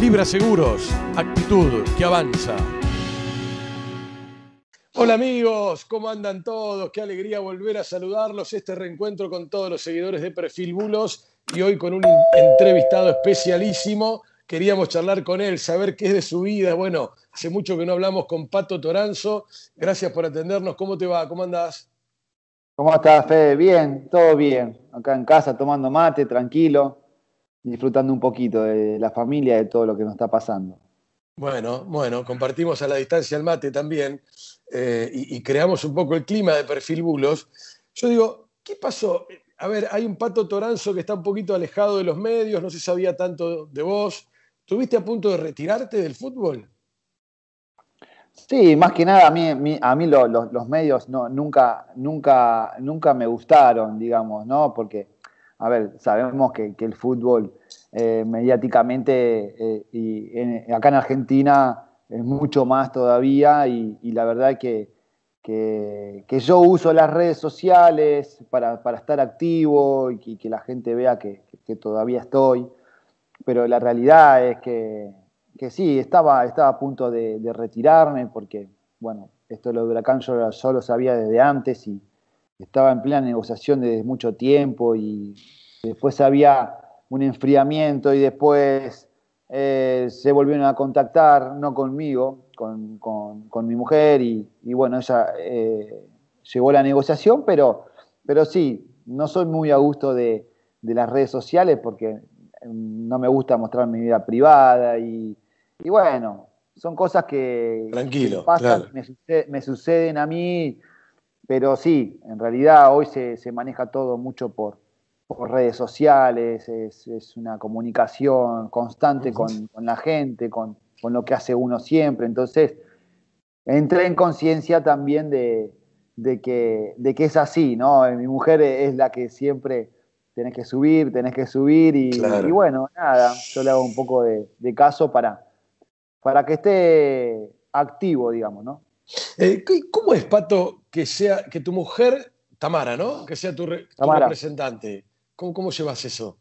Libra Seguros, actitud que avanza. Hola amigos, ¿cómo andan todos? Qué alegría volver a saludarlos. Este reencuentro con todos los seguidores de Perfil Bulos y hoy con un entrevistado especialísimo. Queríamos charlar con él, saber qué es de su vida. Bueno, hace mucho que no hablamos con Pato Toranzo. Gracias por atendernos. ¿Cómo te va? ¿Cómo andás? ¿Cómo estás, Fede? Bien, todo bien. Acá en casa tomando mate, tranquilo, disfrutando un poquito de la familia, de todo lo que nos está pasando. Bueno, bueno, compartimos a la distancia el mate también eh, y, creamos un poco el clima de perfil bulos. Yo digo, ¿qué pasó? A ver, hay un Pato Toranzo que está un poquito alejado de los medios, no se sabía tanto de vos. ¿Tuviste a punto de retirarte del fútbol? Sí, más que nada a mí, a mí los medios no, nunca, nunca, nunca me gustaron, digamos, ¿no? Porque, a ver, sabemos que, el fútbol eh, mediáticamente eh, y acá en Argentina es mucho más todavía y, la verdad que, que, yo uso las redes sociales para, estar activo y que, la gente vea que, todavía estoy, pero la realidad es que que sí, estaba, estaba a punto de, retirarme porque, bueno, esto lo de Huracán yo, lo sabía desde antes y estaba en plena negociación desde mucho tiempo y después había un enfriamiento y después eh, se volvieron a contactar, no conmigo, con, mi mujer y, bueno, ella eh, llegó a la negociación, pero, pero sí, no soy muy a gusto de, de las redes sociales porque no me gusta mostrar mi vida privada y, y bueno, son cosas que, Tranquilo, pasan, me, suceden a mí, pero sí, en realidad hoy se, maneja todo mucho por, redes sociales, es, una comunicación constante con, la gente, con, lo que hace uno siempre. Entonces, entré en conciencia también de, que, de que es así, ¿no? Mi mujer es la que siempre tenés que subir, tenés que subir y, bueno, nada, yo le hago un poco de caso para, para que esté activo, digamos, ¿no? Eh, ¿Cómo es, Pato, que sea que tu mujer, Tamara, ¿no? Que sea tu, representante. ¿Cómo, ¿Cómo, llevas eso?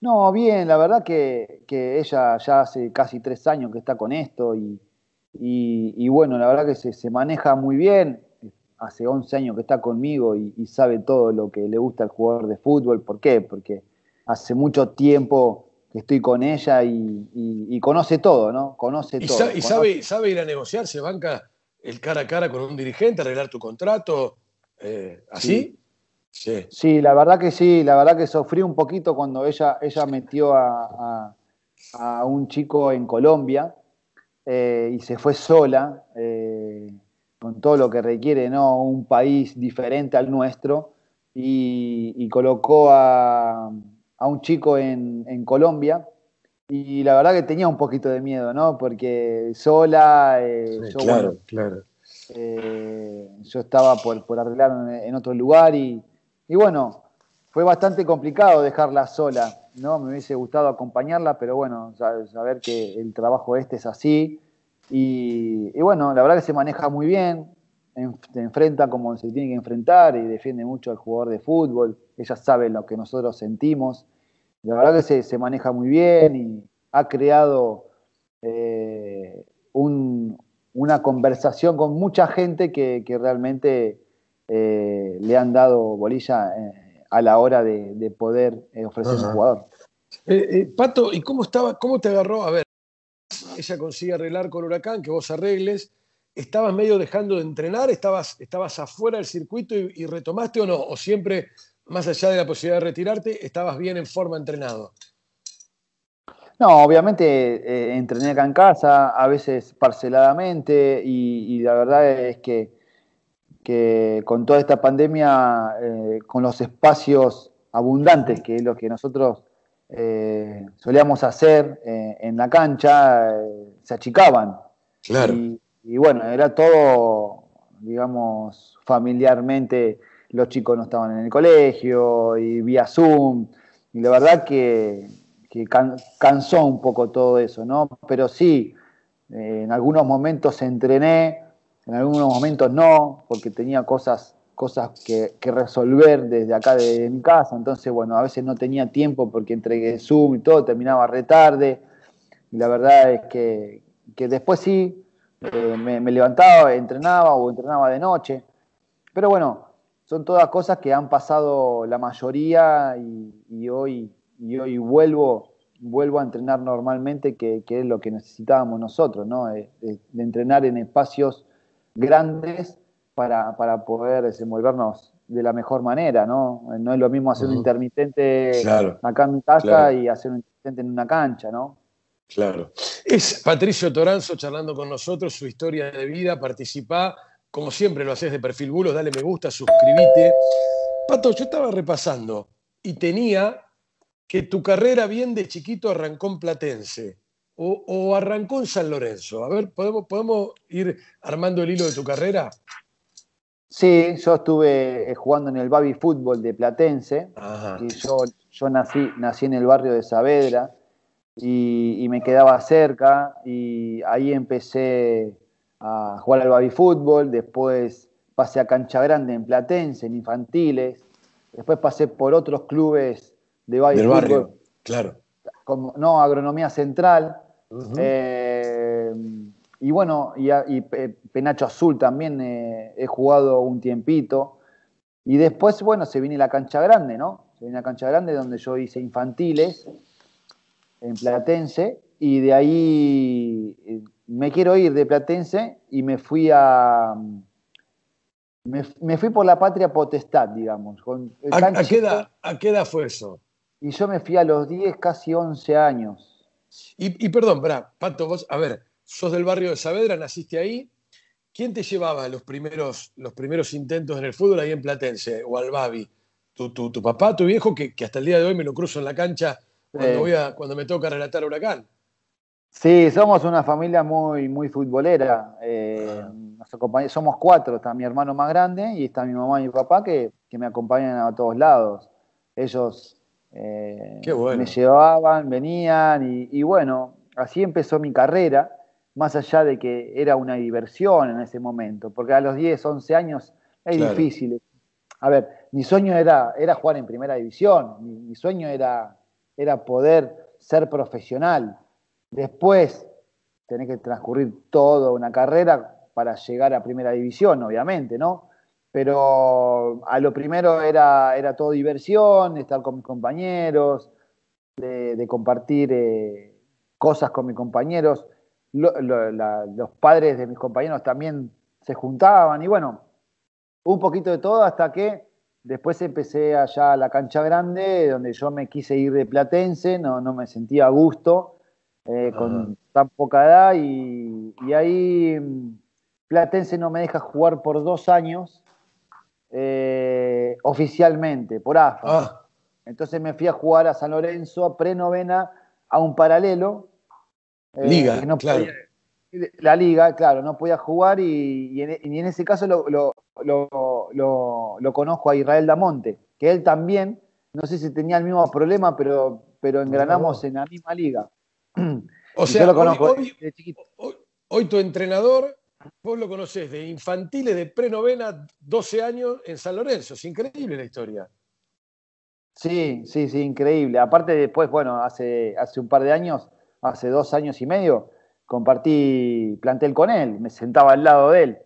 No, bien, la verdad que, ella ya hace casi tres años que está con esto y, bueno, la verdad que se, maneja muy bien. Hace 11 años que está conmigo y, y sabe todo lo que le gusta al jugador de fútbol. ¿Por qué? Porque hace mucho tiempo que estoy con ella y, conoce todo, ¿no? Conoce todo. y sabe, sabe ir a negociar, se banca el cara a cara con un dirigente, arreglar tu contrato, eh, ¿así? Sí. sí. la verdad que sí, la verdad que sufrí un poquito cuando ella, ella metió a, un chico en Colombia eh, y se fue sola, eh, con todo lo que requiere, ¿no? Un país diferente al nuestro, y colocó a a un chico en, Colombia y la verdad que tenía un poquito de miedo, ¿no? Porque sola, eh, yo, claro, claro. Eh, yo estaba por, por arreglar en, otro lugar y, bueno, fue bastante complicado dejarla sola, ¿no? Me hubiese gustado acompañarla, pero bueno, saber que el trabajo este es así. Y, bueno, la verdad que se maneja muy bien, se enfrenta como se tiene que enfrentar y defiende mucho al jugador de fútbol. Ella sabe lo que nosotros sentimos la verdad que se, maneja muy bien y ha creado eh, una conversación con mucha gente que, realmente eh, le han dado bolilla eh, a la hora de, poder ofrecer un jugador. Pato, ¿y cómo estaba, cómo te agarró? A ver, ella consigue arreglar con Huracán, que vos arregles. ¿Estabas medio dejando de entrenar? ¿Estabas, estabas afuera del circuito y, y retomaste o no? ¿O siempre más allá de la posibilidad de retirarte, estabas bien en forma entrenado. No, obviamente eh, entrené acá en casa, a veces parceladamente, y, la verdad es que, que, con toda esta pandemia, eh, con los espacios abundantes, que es lo que nosotros eh, solíamos hacer en la cancha, se achicaban. Claro. y bueno, era todo, digamos, familiarmente los chicos no estaban en el colegio y vía Zoom. Y la verdad que, cansó un poco todo eso, ¿no? Pero sí, eh, en algunos momentos entrené, en algunos momentos no, porque tenía cosas, cosas que, resolver desde acá de, mi casa. Entonces, bueno, a veces no tenía tiempo porque entregué Zoom y todo, terminaba retarde. la verdad es que, después sí, eh, me, levantaba, entrenaba o entrenaba de noche. Pero bueno, son todas cosas que han pasado la mayoría y, hoy, y hoy vuelvo, vuelvo a entrenar normalmente, que, es lo que necesitábamos nosotros, ¿no? De, entrenar en espacios grandes para, poder desenvolvernos de la mejor manera, ¿no? No es lo mismo hacer un intermitente acá en mi casa y hacer un intermitente en una cancha, ¿no? Claro. Es Patricio Toranzo charlando con nosotros, su historia de vida, participa, como siempre lo haces de perfil bulos, dale me gusta, suscríbete. Pato, yo estaba repasando y tenía que tu carrera bien de chiquito arrancó en Platense o, arrancó en San Lorenzo. A ver, ¿podemos, ¿podemos ir armando el hilo de tu carrera? Sí, yo estuve eh, jugando en el Baby Fútbol de Platense. Y yo, yo nací, nací en el barrio de Saavedra y, me quedaba cerca y ahí empecé a jugar al baby fútbol, después pasé a Cancha Grande en Platense, en infantiles, después pasé por otros clubes de baby Del barrio, claro. Como, no, Agronomía Central. Eh, y bueno, y, Penacho Azul también eh, he jugado un tiempito. Y después, bueno, se viene la cancha grande, ¿no? Se viene la cancha grande donde yo hice infantiles en Platense y de ahí eh, me quiero ir de Platense y me fui a... Me, fui por la patria potestad, digamos. Con ¿A, qué edad, fue eso? Y yo me fui a los 10, casi 11 años. Y, perdón, Pato, vos, a ver, sos del barrio de Saavedra, naciste ahí. ¿Quién te llevaba los primeros, los primeros intentos en el fútbol ahí en Platense o al Babi? ¿Tu, tu, papá, tu viejo, que, que, hasta el día de hoy me lo cruzo en la cancha cuando, me toca relatar Huracán. Sí, somos una familia muy, muy futbolera. Eh, ah. somos cuatro, está mi hermano más grande y está mi mamá y mi papá que, me acompañan a todos lados. Ellos eh, me llevaban, venían y, bueno, así empezó mi carrera, más allá de que era una diversión en ese momento, porque a los 10, 11 años es difícil. A ver, mi sueño era, era jugar en primera división, mi sueño era era poder ser profesional. Después tenés que transcurrir toda una carrera para llegar a primera división, obviamente, ¿no? Pero a lo primero era, era todo diversión, estar con mis compañeros, de, compartir eh, cosas con mis compañeros. los padres de mis compañeros también se juntaban y bueno, un poquito de todo hasta que Después empecé allá a la cancha grande, donde yo me quise ir de Platense, no, no me sentía a gusto eh, con tan poca edad y, ahí mm, Platense no me deja jugar por dos años eh, oficialmente, por AFA. Ah. Entonces me fui a jugar a San Lorenzo, prenovena, a un paralelo. Eh, liga, claro. la liga, claro, no podía jugar y, en, ese caso lo, lo, conozco a Israel Damonte, que él también, no sé si tenía el mismo problema, pero, pero engranamos en la misma liga. O sea, lo conozco hoy, tu entrenador, vos lo conocés de infantiles de prenovena, 12 años en San Lorenzo. Es increíble la historia. Sí, sí, sí, increíble. Aparte después, bueno, hace, hace un par de años, hace dos años y medio, compartí plantel con él, me sentaba al lado de él.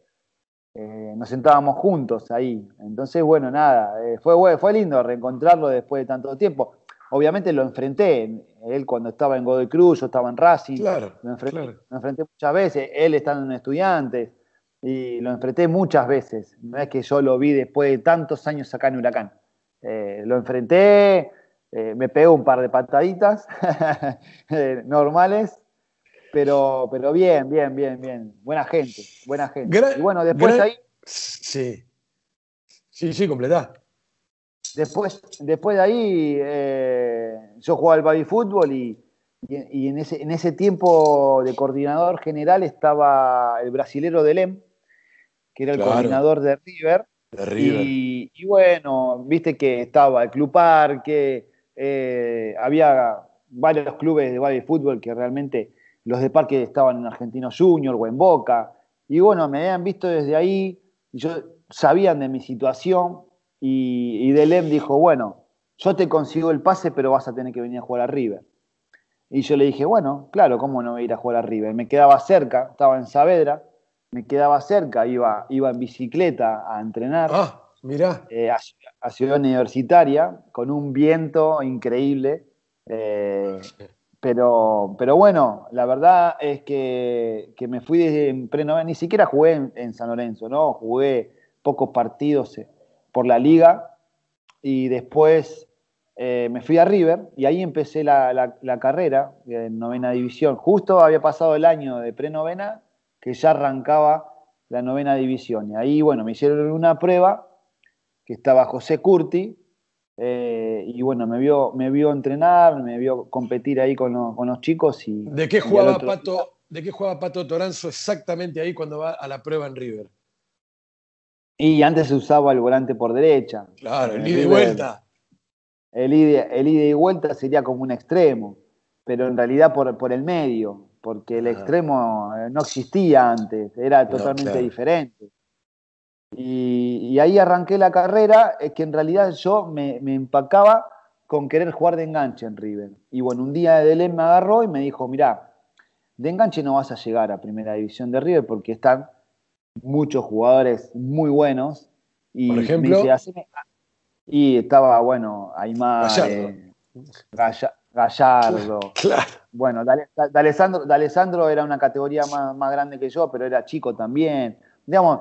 Eh, nos sentábamos juntos ahí. Entonces, bueno, nada, eh, fue, fue lindo reencontrarlo después de tanto tiempo. Obviamente lo enfrenté, él cuando estaba en Godoy Cruz, yo estaba en Racing, claro, lo, enfrenté, muchas veces, él estando en estudiante y lo enfrenté muchas veces. No es que yo lo vi después de tantos años acá en Huracán. Eh, lo enfrenté, me pegó un par de pataditas normales, pero, pero bien, bien, bien, bien. Buena gente, buena gente. y bueno, después de ahí. Sí. Sí, sí, completá. Después, después de ahí, eh, yo jugaba al baby fútbol y, y, en, ese, en ese tiempo de coordinador general estaba el brasilero de Lem, que era el coordinador de River. De River. Y, bueno, viste que estaba el Club Parque, eh, había varios clubes de baby fútbol que realmente los de Parque estaban en Argentino Junior o en Boca, y bueno, me habían visto desde ahí, y yo sabían de mi situación, y, y Delem dijo, bueno, yo te consigo el pase, pero vas a tener que venir a jugar a River. Y yo le dije, bueno, claro, ¿cómo no voy a ir a jugar a River? Me quedaba cerca, estaba en Saavedra, me quedaba cerca, iba, iba en bicicleta a entrenar. Ah, mirá. Eh, a, Ciudad Universitaria, con un viento increíble. Eh, pero, pero bueno, la verdad es que, me fui de pre ni siquiera jugué en, San Lorenzo, ¿no? Jugué pocos partidos eh, por la liga y después eh, me fui a River y ahí empecé la, carrera en novena división. Justo había pasado el año de pre-novena que ya arrancaba la novena división. Y ahí, bueno, me hicieron una prueba que estaba José Curti, eh, y bueno, me vio, me vio entrenar, me vio competir ahí con, los chicos. Y, ¿De qué jugaba Pato? ¿De qué jugaba Pato Toranzo exactamente ahí cuando va a la prueba en River? Y antes se usaba el volante por derecha. Claro, el ida y vuelta. El ida, el ida y vuelta sería como un extremo, pero en realidad por, por el medio, porque el extremo eh, no existía antes, era totalmente diferente. Y, ahí arranqué la carrera, es que en realidad yo me, empacaba con querer jugar de enganche en River. Y bueno, un día Delem me agarró y me dijo, mirá, de enganche no vas a llegar a primera división de River porque están muchos jugadores muy buenos. Y Por ejemplo. y estaba, bueno, Aymar, Gallardo. Gallardo. Claro. Bueno, D'Alessandro, era una categoría más, más, grande que yo, pero era chico también. Digamos,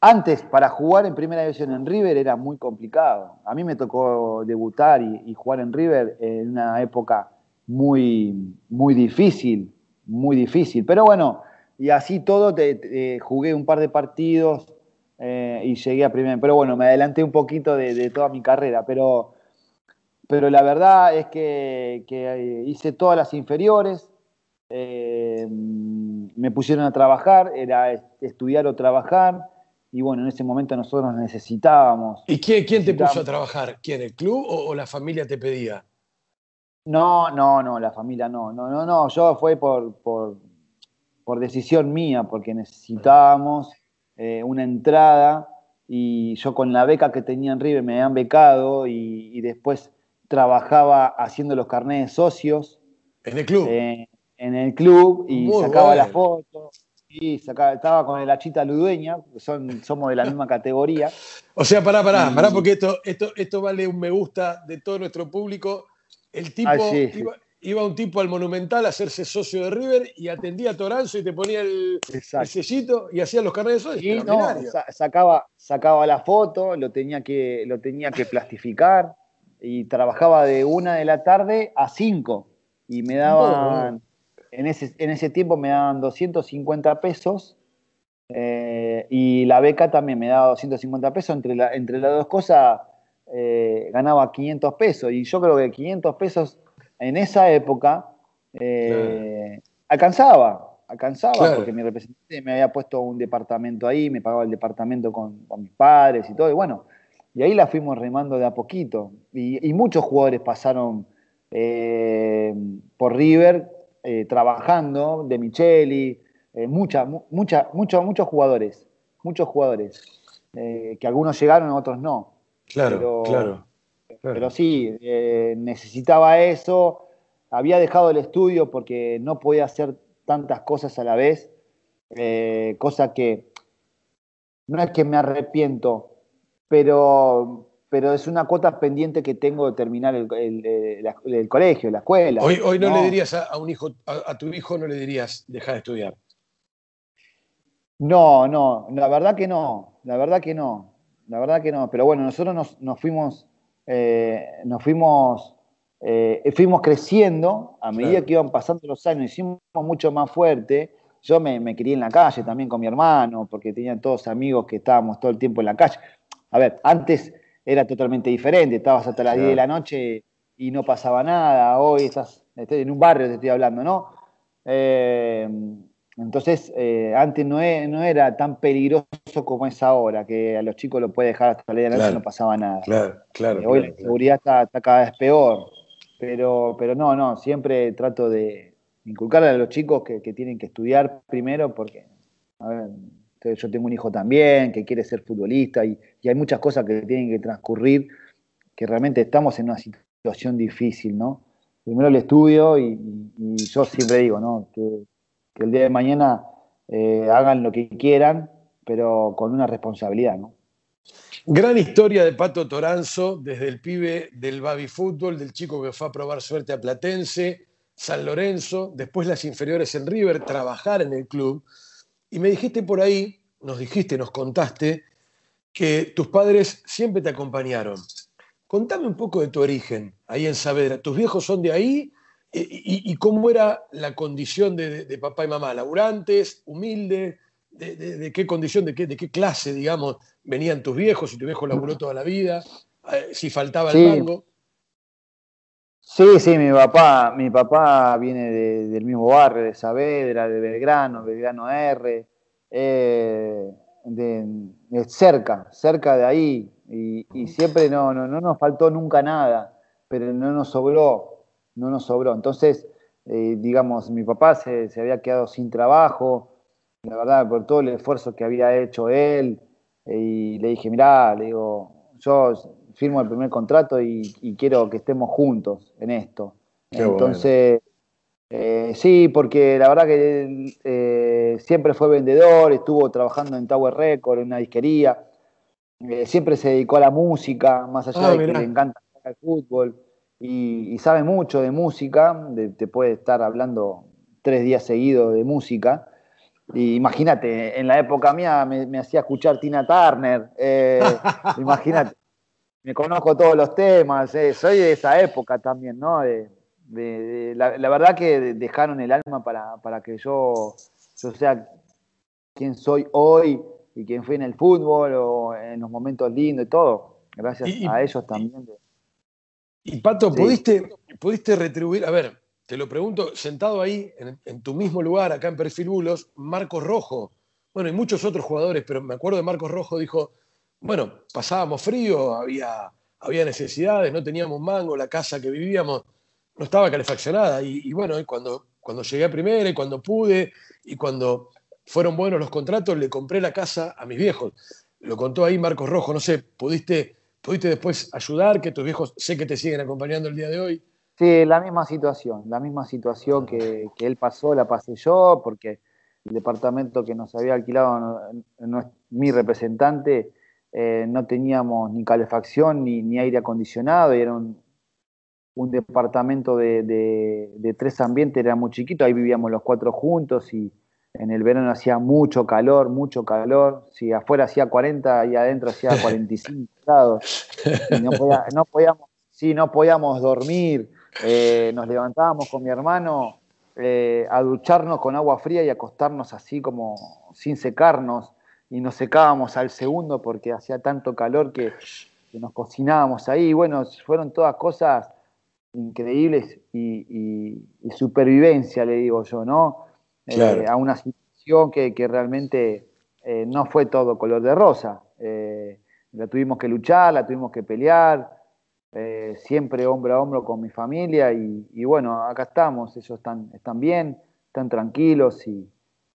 antes, para jugar en primera división en River era muy complicado. A mí me tocó debutar y, jugar en River en una época muy, muy difícil, muy difícil. Pero bueno, y así todo, jugué un par de partidos eh, y llegué a primera. Pero bueno, me adelanté un poquito de, toda mi carrera. Pero, pero la verdad es que, que hice todas las inferiores. Eh, me pusieron a trabajar, era estudiar o trabajar y bueno, en ese momento nosotros necesitábamos. ¿Y quién, quién te puso a trabajar? ¿Quién, el club o, la familia te pedía? No, no, no, la familia no, no, no, no, yo fue por, por, decisión mía, porque necesitábamos eh, una entrada y yo con la beca que tenía en River me habían becado y, después trabajaba haciendo los carnets de socios. ¿En el club? Eh, en el club y sacaba las fotos Sí, estaba con el Achita Ludueña, son, somos de la misma categoría. O sea, pará, pará, pará, porque esto, esto, esto vale un me gusta de todo nuestro público. El tipo, ah, Iba, un tipo al Monumental a hacerse socio de River y atendía a Toranzo y te ponía el, sellito y hacía los carnes de socio. sacaba, sacaba la foto, lo tenía, que, lo tenía que plastificar y trabajaba de una de la tarde a cinco y me daban en ese, en ese tiempo me daban 250 pesos eh, y la beca también me daba 250 pesos. Entre, la, entre las dos cosas eh, ganaba 500 pesos y yo creo que 500 pesos en esa época eh, alcanzaba, alcanzaba porque mi representante me había puesto un departamento ahí, me pagaba el departamento con, mis padres y todo, y bueno, y ahí la fuimos remando de a poquito. Y, muchos jugadores pasaron por River eh, trabajando, de Micheli, eh, mucha, mucha, muchos jugadores, muchos jugadores, eh, que algunos llegaron, otros no. Claro, claro, Pero sí, necesitaba eso, había dejado el estudio porque no podía hacer tantas cosas a la vez, cosa que no es que me arrepiento, pero pero es una cuota pendiente que tengo de terminar el, colegio, la escuela. Hoy, hoy no, le dirías a, un hijo, a, tu hijo no le dirías dejar de estudiar. No, no, la verdad que no, la verdad que no, la verdad que no. Pero bueno, nosotros nos, fuimos, nos fuimos, eh, eh, fuimos creciendo a medida que iban pasando los años, hicimos mucho más fuerte. Yo me, me crié en la calle también con mi hermano, porque tenía todos amigos que estábamos todo el tiempo en la calle. A ver, antes era totalmente diferente. Estabas hasta las 10 de la noche y no pasaba nada. Hoy estás en un barrio, te estoy hablando, ¿no? Eh, entonces, eh, antes no, e, no, era tan peligroso como es ahora, que a los chicos lo puede dejar hasta la 10 de la noche y no pasaba nada. Claro, claro. Eh, hoy la seguridad está, cada vez peor. Pero, pero no, no, siempre trato de inculcarle a los chicos que, que tienen que estudiar primero porque, a ver, yo tengo un hijo también que quiere ser futbolista y, hay muchas cosas que tienen que transcurrir, que realmente estamos en una situación difícil, ¿no? primero el estudio y, yo siempre digo, ¿no? Que, el día de mañana eh, hagan lo que quieran, pero con una responsabilidad, ¿no? Gran historia de Pato Toranzo, desde el pibe del baby fútbol, del chico que fue a probar suerte a Platense, San Lorenzo, después las inferiores en River, trabajar en el club. Y me dijiste por ahí, nos dijiste, nos contaste, que tus padres siempre te acompañaron. Contame un poco de tu origen ahí en Saavedra. ¿Tus viejos son de ahí? ¿Y, cómo era la condición de, papá y mamá? ¿Laburantes? ¿Humildes? De, qué condición, de qué, de qué clase, digamos, venían tus viejos? Si tu viejo laburó toda la vida, eh, si faltaba el mango. Sí, sí, mi papá, mi papá viene del mismo barrio, de Saavedra, de Belgrano, Belgrano R, eh, de, cerca, cerca de ahí, y, siempre no, no, no, nos faltó nunca nada, pero no nos sobró, no nos sobró. Entonces, eh, digamos, mi papá se, había quedado sin trabajo, la verdad, por todo el esfuerzo que había hecho él, y le dije, mirá, le digo, yo firmo el primer contrato y, quiero que estemos juntos en esto. Entonces, eh, sí, porque la verdad que eh, siempre fue vendedor, estuvo trabajando en Tower Record, en una disquería, eh, siempre se dedicó a la música, más allá ah, de que le encanta el fútbol. Y, sabe mucho de música, te puede estar hablando tres días seguidos de música. Y imagínate, en la época mía me, hacía escuchar Tina Turner, imagínate, me conozco todos los temas, soy de esa época también, ¿no? la, verdad que dejaron el alma para, que yo, yo sea quien soy hoy y quien fui en el fútbol o en los momentos lindos y todo. Gracias a ellos también. Y Pato, ¿pudiste, ¿pudiste retribuir? A ver, te lo pregunto, sentado ahí, en, tu mismo lugar, acá en Perfil Bulos, Marcos Rojo, bueno, y muchos otros jugadores, pero me acuerdo de Marcos Rojo, dijo, bueno, pasábamos frío, había, había necesidades, no teníamos mango, la casa que vivíamos no estaba calefaccionada. Y, bueno, cuando, cuando llegué a primera y cuando pude y cuando fueron buenos los contratos, le compré la casa a mis viejos. Lo contó ahí Marcos Rojo, no sé, ¿pudiste, pudiste después ayudar? Que tus viejos sé que te siguen acompañando el día de hoy. Sí, la misma situación, la misma situación que, él pasó, la pasé yo, porque el departamento que nos había alquilado no, mi representante, eh, no teníamos ni calefacción ni, ni aire acondicionado, y era un, un departamento de, tres ambientes, era muy chiquito, ahí vivíamos los cuatro juntos y en el verano hacía mucho calor, mucho calor, si afuera hacía 40 y adentro hacía 45 grados, y no, podíamos, sí, no podíamos dormir, eh, nos levantábamos con mi hermano eh, a ducharnos con agua fría y acostarnos así como sin secarnos, y nos secábamos al segundo porque hacía tanto calor que, que nos cocinábamos ahí, bueno, fueron todas cosas increíbles y, supervivencia, le digo yo, ¿no? Eh, a una situación que, realmente eh, no fue todo color de rosa. Eh, la tuvimos que luchar, la tuvimos que pelear, siempre hombro a hombro con mi familia y, bueno, acá estamos, ellos están, están bien, están tranquilos y,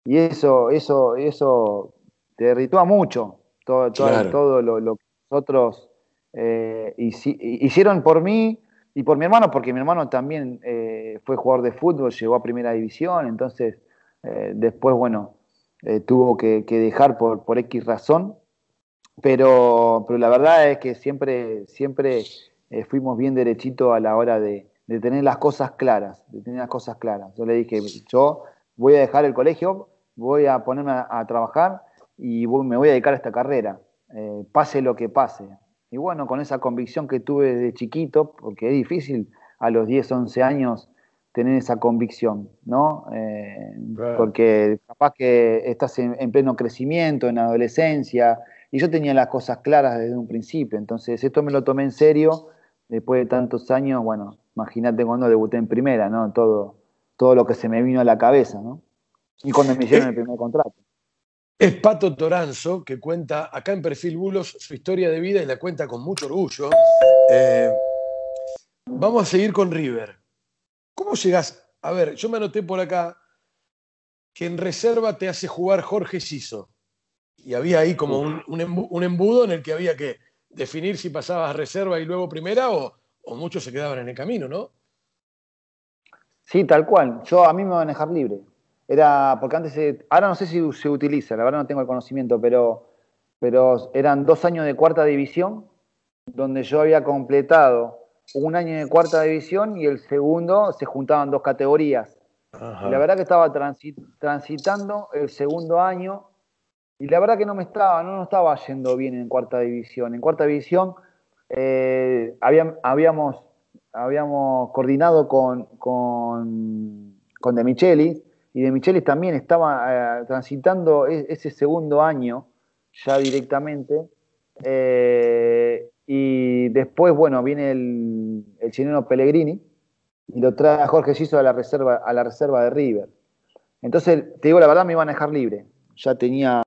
eso, eso, eso te derritúa mucho, todo, todo, lo, que nosotros hicieron por mí y por mi hermano, porque mi hermano también eh, fue jugador de fútbol, llegó a primera división, entonces eh, después, bueno, eh, tuvo que, dejar por, por X razón, pero, pero la verdad es que siempre, siempre fuimos bien derechitos a la hora de, tener las cosas claras, de tener las cosas claras. Yo le dije, yo voy a dejar el colegio, voy a ponerme a, trabajar y me voy a dedicar a esta carrera, pase lo que pase. Y bueno, con esa convicción que tuve desde chiquito, porque es difícil a los 10, 11 años tener esa convicción, ¿no? Eh, porque capaz que estás en, pleno crecimiento, en adolescencia, y yo tenía las cosas claras desde un principio, entonces esto me lo tomé en serio, después de tantos años, bueno, imagínate cuando debuté en primera, ¿no? Todo, todo lo que se me vino a la cabeza, ¿no? Y cuando me hicieron el primer contrato. Es Pato Toranzo, que cuenta acá en Perfil Bulos su historia de vida y la cuenta con mucho orgullo. Eh, vamos a seguir con River. ¿Cómo llegas? A ver, yo me anoté por acá que en reserva te hace jugar Jorge Siso. Y había ahí como un, embudo en el que había que definir si pasabas a reserva y luego primera o, o muchos se quedaban en el camino, ¿no? Sí, tal cual. Yo a mí me van a dejar libre. Era, porque antes, ahora no sé si se utiliza, la verdad no tengo el conocimiento, pero, pero eran dos años de cuarta división, donde yo había completado un año de cuarta división y el segundo se juntaban dos categorías. la verdad que estaba transitando el segundo año y la verdad que no me estaba, no estaba yendo bien en cuarta división. En cuarta división eh, habíamos, habíamos coordinado con, con, con De Michelis y De Michelis también estaba eh, transitando e-, ese segundo año ya directamente. Eh, y después, bueno, viene el, el chileno Pellegrini y lo trae a Jorge Giso a la reserva, a la reserva de River. Entonces, te digo la verdad, me iban a dejar libre. Ya tenía,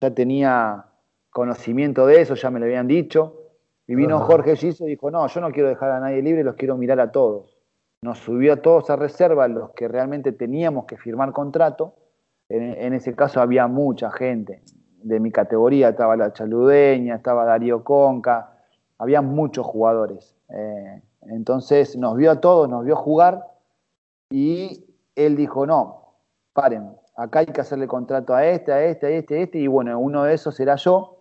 ya tenía conocimiento de eso, ya me lo habían dicho. Y vino Jorge Giso y dijo, no, yo no quiero dejar a nadie libre, los quiero mirar a todos. Nos subió a todos a reserva, los que realmente teníamos que firmar contrato. En, ese caso había mucha gente de mi categoría, estaba la Chaludeña, estaba Darío Conca, había muchos jugadores. Eh, entonces nos vio a todos, nos vio jugar y él dijo, no, paren, acá hay que hacerle contrato a este, a este, a este, a este, y bueno, uno de esos era yo.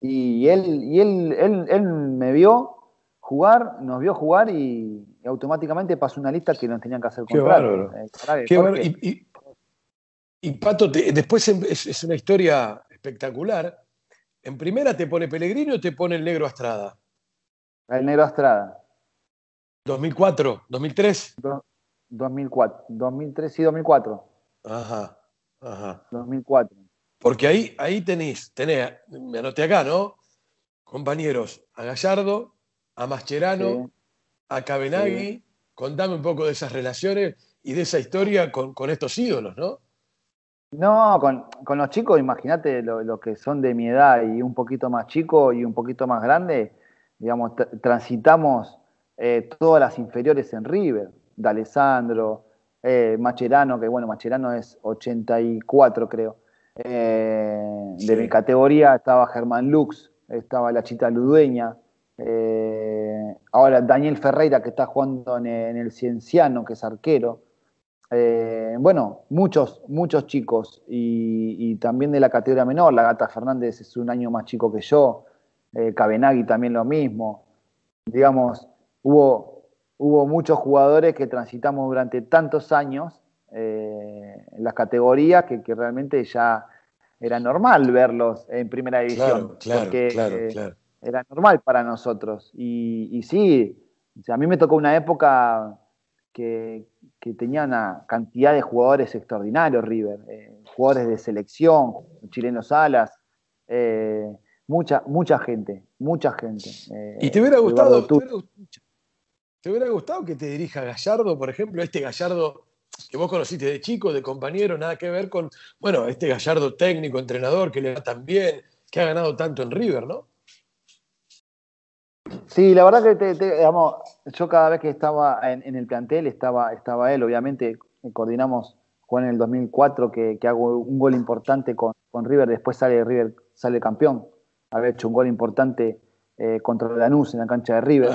Y él, y él, él, me vio jugar, nos vio jugar y, automáticamente pasó una lista que nos tenían que hacer contrato. Qué bárbaro. Eh, y, Pato, después es, es una historia espectacular. ¿En primera te pone Pellegrino o te pone el negro Astrada? El negro Astrada. 2004, 2003. 2004, 2003 y 2004. Ajá, ajá. 2004. Porque ahí, ahí tenéis, tenés, me anoté acá, ¿no? Compañeros, a Gallardo, a Mascherano, a Cabenagui. Contame un poco de esas relaciones y de esa historia con, con estos ídolos, ¿no? No, con, los chicos, imagínate lo, que son de mi edad y un poquito más chico y un poquito más grande, digamos, transitamos eh, todas las inferiores en River, de Alessandro, eh, Macherano, que bueno, Macherano es 84 creo, eh, de mi categoría estaba Germán Lux, estaba la chita Ludueña, ahora Daniel Ferreira que está jugando en, en el Cienciano, que es arquero, eh, bueno, muchos, muchos chicos y, también de la categoría menor. La Gata Fernández es un año más chico que yo. Eh, Cabenagui también lo mismo. Digamos, hubo, hubo muchos jugadores que transitamos durante tantos años eh, en las categorías que, realmente ya era normal verlos en primera división. porque era normal para nosotros. Y, y sí, a mí me tocó una época que, que tenía una cantidad de jugadores extraordinarios, River, eh, jugadores de selección, chilenos alas, eh, mucha, mucha gente, mucha gente. Eh, ¿Y te hubiera, gustado, te hubiera, gustado que te dirija Gallardo, por ejemplo, este Gallardo que vos conociste de chico, de compañero, nada que ver con, bueno, este Gallardo técnico, entrenador, que le va tan bien, que ha ganado tanto en River, ¿no? Sí, la verdad que digamos, yo cada vez que estaba en, el plantel estaba, estaba él, obviamente coordinamos Juan en el 2004 que, hago un gol importante con, River, después sale River, sale campeón, había hecho un gol importante eh, contra Lanús en la cancha de River.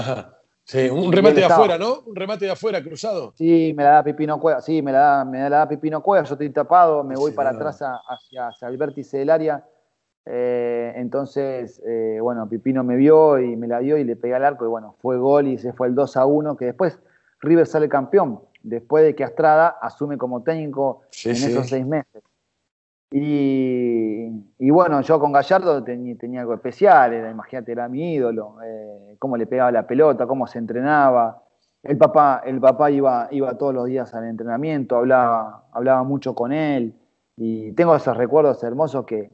Sí, un remate de afuera, ¿no? Un remate de afuera cruzado. Sí, me la da Pipino Cueva, sí, me la da, me la da Pipino Cueva, yo estoy tapado, me voy para atrás hacia, hacia el vértice del área eh, entonces, eh, bueno, Pipino me vio y me la dio y le pegué al arco y bueno, fue gol y se fue el 2 a 1, que después River sale campeón, después de que Astrada asume como técnico en esos seis meses. Y, bueno, yo con Gallardo tenía, algo especial, era, imagínate, era mi ídolo, eh, cómo le pegaba la pelota, cómo se entrenaba. El papá, el papá iba, iba todos los días al entrenamiento, hablaba, hablaba mucho con él y tengo esos recuerdos hermosos que,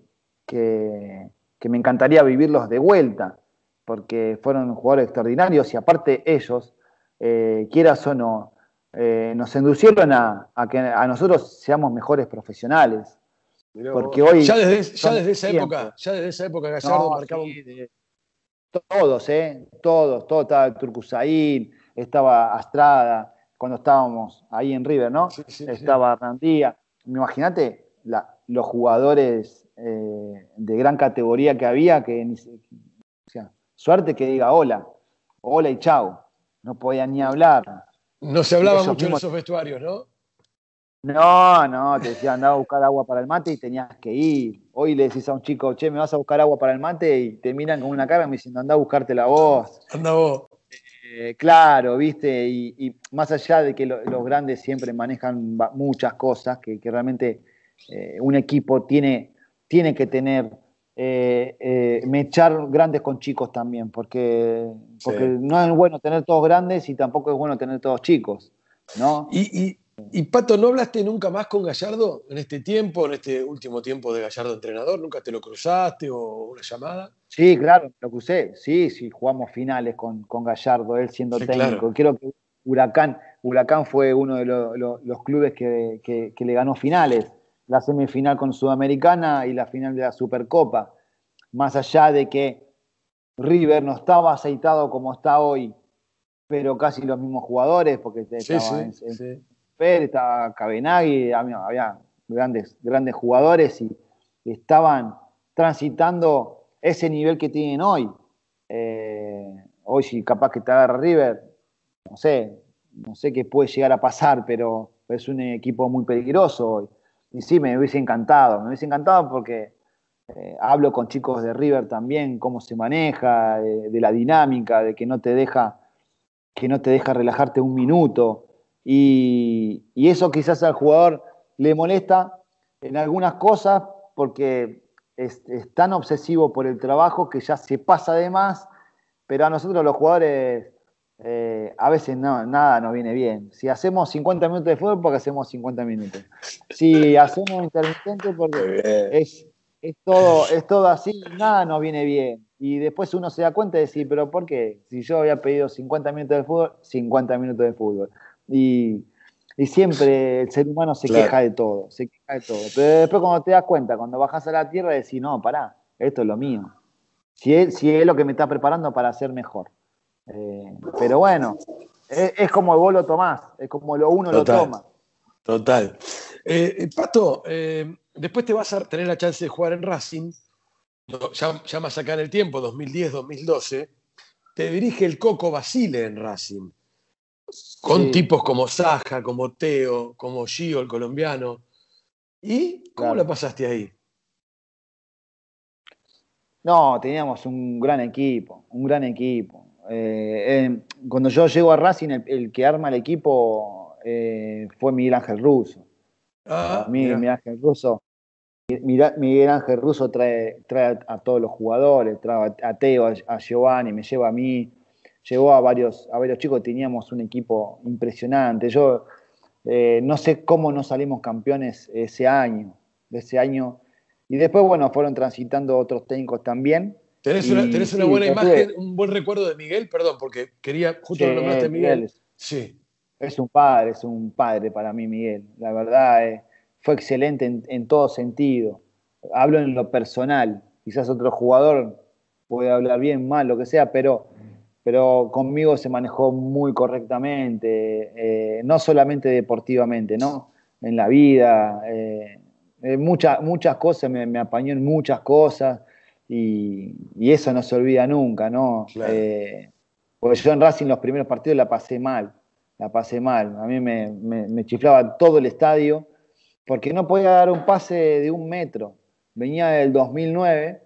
que, me encantaría vivirlos de vuelta, porque fueron jugadores extraordinarios y aparte ellos, eh, quieras o no, eh, nos inducieron a, que a nosotros seamos mejores profesionales. porque hoy ya desde, ya desde esa época, ya desde esa época Gallardo marcaba todos, eh, todos, todos estaba Turcusaín, estaba Astrada, cuando estábamos ahí en River, ¿no? estaba Randía. Imagínate los jugadores eh, de gran categoría que había, que o sea, suerte que diga hola, hola y chao, no podía ni hablar. No se hablaba mucho en esos vestuarios, ¿no? No, no, te decía andaba a buscar agua para el mate y tenías que ir. Hoy le decís a un chico, che, me vas a buscar agua para el mate y te miran con una cara me diciendo, anda a buscarte la voz. Anda vos. Eh, claro, viste, y, más allá de que los grandes siempre manejan muchas cosas, que, realmente eh, un equipo tiene, tiene que tener, eh, mechar grandes con chicos también, porque, porque no es bueno tener todos grandes y tampoco es bueno tener todos chicos, ¿no? Y, y, Pato, ¿no hablaste nunca más con Gallardo en este tiempo, en este último tiempo de Gallardo entrenador? ¿Nunca te lo cruzaste o una llamada? Sí, claro, lo crucé. Sí, sí, jugamos finales con, Gallardo, él siendo técnico. Creo que Huracán, Huracán fue uno de los clubes que, le ganó finales. La semifinal con Sudamericana y la final de la Supercopa. Más allá de que River no estaba aceitado como está hoy, pero casi los mismos jugadores, porque estaba en, estaba Cabenagui, había, grandes, grandes jugadores y estaban transitando ese nivel que tienen hoy. Eh, hoy si capaz que te agarra River, no sé, no sé qué puede llegar a pasar, pero es un equipo muy peligroso hoy. Y sí, me hubiese encantado, me hubiese encantado porque eh, hablo con chicos de River también, cómo se maneja, de la dinámica, de que no te deja, que no te deja relajarte un minuto. Y, eso quizás al jugador le molesta en algunas cosas porque es, tan obsesivo por el trabajo que ya se pasa de más, pero a nosotros los jugadores eh, a veces no, nada nos viene bien. Si hacemos 50 minutos de fútbol, porque hacemos 50 minutos. Si hacemos intermitente, porque es, todo, es todo así, nada nos viene bien. Y después uno se da cuenta de decir, pero ¿por qué? Si yo había pedido 50 minutos de fútbol, 50 minutos de fútbol. Y, siempre el ser humano se queja de todo, se queja de todo. Pero después cuando te das cuenta, cuando bajas a la tierra, decís, no, pará, esto es lo mío. Si es, si es lo que me está preparando para ser mejor. Eh, pero bueno, es, como vos lo tomás, es como lo uno lo toma. Total. Eh, eh, Pato, después te vas a tener la chance de jugar en Racing, ya, ya más acá en el tiempo, 2010-2012, te dirige el Coco Basile en Racing con tipos como Saja, como Teo, como Gio, el colombiano. ¿Y cómo la pasaste ahí? No, teníamos un gran equipo, un gran equipo. Eh, cuando yo llego a Racing, el, que arma el equipo eh, fue Miguel Ángel Russo. Ah, Miguel, Ángel Russo. Miguel Ángel Russo trae, trae a, todos los jugadores, trae a, Teo, a Giovanni, me lleva a mí llevó a varios, a varios chicos, teníamos un equipo impresionante. Yo eh, no sé cómo no salimos campeones ese año, de ese año. Y después, bueno, fueron transitando otros técnicos también. ¿Tenés, una, buena imagen, un buen recuerdo de Miguel? Perdón, porque quería, justo lo nombraste Miguel. Sí. Es un padre, es un padre para mí, Miguel. La verdad, eh, fue excelente en, en todo sentido. Hablo en lo personal. Quizás otro jugador puede hablar bien, mal, lo que sea, pero pero conmigo se manejó muy correctamente, eh, no solamente deportivamente, ¿no? En la vida, eh, muchas, muchas cosas, me, apañó en muchas cosas y, eso no se olvida nunca, ¿no? porque yo en Racing los primeros partidos la pasé mal, la pasé mal, a mí me, me chiflaba todo el estadio porque no podía dar un pase de un metro. Venía del 2009